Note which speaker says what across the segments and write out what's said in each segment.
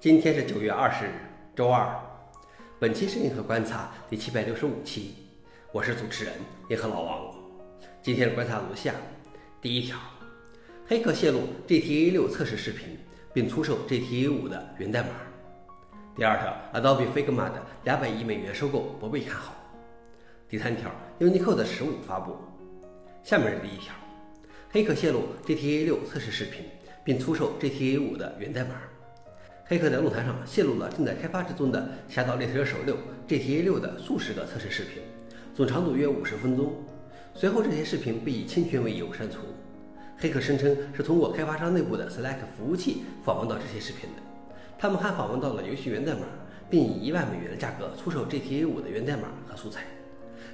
Speaker 1: 今天是九月二十日，周二。本期是银河观察第七百六十五期，我是主持人银河老王。今天的观察如下：第一条，黑客泄露 GTA 六测试视频，并出售 GTA 五的源代码。第二条，Adobe Figma 的两百亿美元收购不被看好。第三条，Unicode 十五发布。下面是第一条，黑客泄露 GTA 六测试视频，并出售 GTA 五的源代码。黑客在论坛上泄露了正在开发之中的《侠盗猎车手六》GTA 六的数十个测试视频，总长度约五十分钟。随后，这些视频被以侵权为由删除。黑客声称是通过开发商内部的 Slack 服务器访问到这些视频的。他们还访问到了游戏源代码，并以一万美元的价格出售 GTA 五的源代码和素材，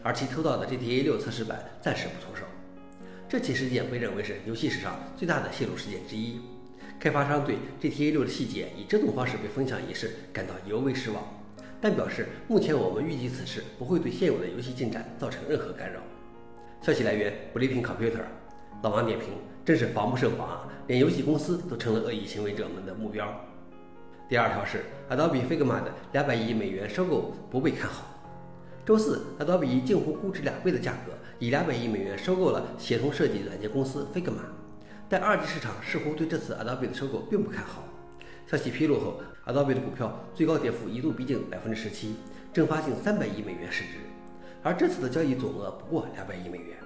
Speaker 1: 而其偷盗的 GTA 六测试版暂时不出售。这起事件被认为是游戏史上最大的泄露事件之一。开发商对 GTA 六的细节以这种方式被分享一事感到尤为失望，但表示目前我们预计此事不会对现有的游戏进展造成任何干扰。消息来源：Blipping Computer。老王点评：真是防不胜防啊！连游戏公司都成了恶意行为者们的目标。第二条是 Adobe Figma 的两百亿美元收购不被看好。周四，Adobe 以近乎估值两倍的价格，以两百亿美元收购了协同设计软件公司 Figma。但二级市场似乎对这次 Adobe 的收购并不看好。消息披露后，Adobe 的股票最高跌幅一度逼近百分之十七，蒸发近三百亿美元市值。而这次的交易总额不过两百亿美元。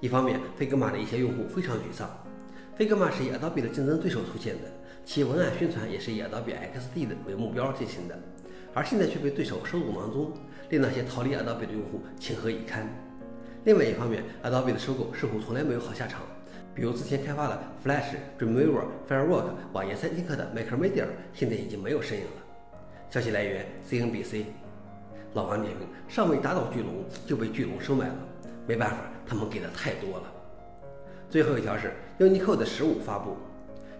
Speaker 1: 一方面，Figma 的一些用户非常沮丧。Figma 是以 Adobe 的竞争对手出现的，其文案宣传也是以 Adobe XD 的为目标进行的，而现在却被对手收入囊中，令那些逃离 Adobe 的用户情何以堪？另外一方面，Adobe 的收购似乎从来没有好下场。比如之前开发了 Flash、Dreamweaver、Firework 网页三剑客的 MacroMedia，现在已经没有身影了。消息来源：CNBC。老王点评：尚未打倒巨龙就被巨龙收买了，没办法，他们给的太多了。最后一条是 Unicode 十五发布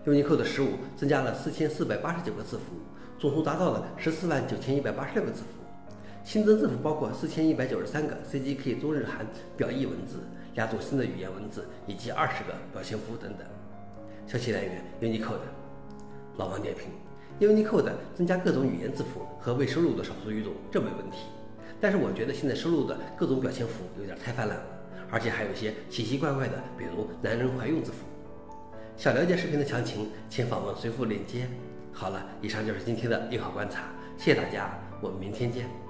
Speaker 1: ，Unicode 十五增加了四千四百八十九个字符，总数达到了十四万九千一百八十六个字符。新增字符包括四千一百九十三个 CGK 中日韩表意文字。两种新的语言文字以及二十个表情符等等。消息来源：Unicode。老王点评：Unicode 增加各种语言字符和未收录的少数语种，这没问题。但是我觉得现在收录的各种表情符有点太泛滥了，而且还有一些奇奇怪怪的，比如男人怀孕字符。想了解视频的详情，请访问随附链接。好了，以上就是今天的硬核观察，谢谢大家，我们明天见。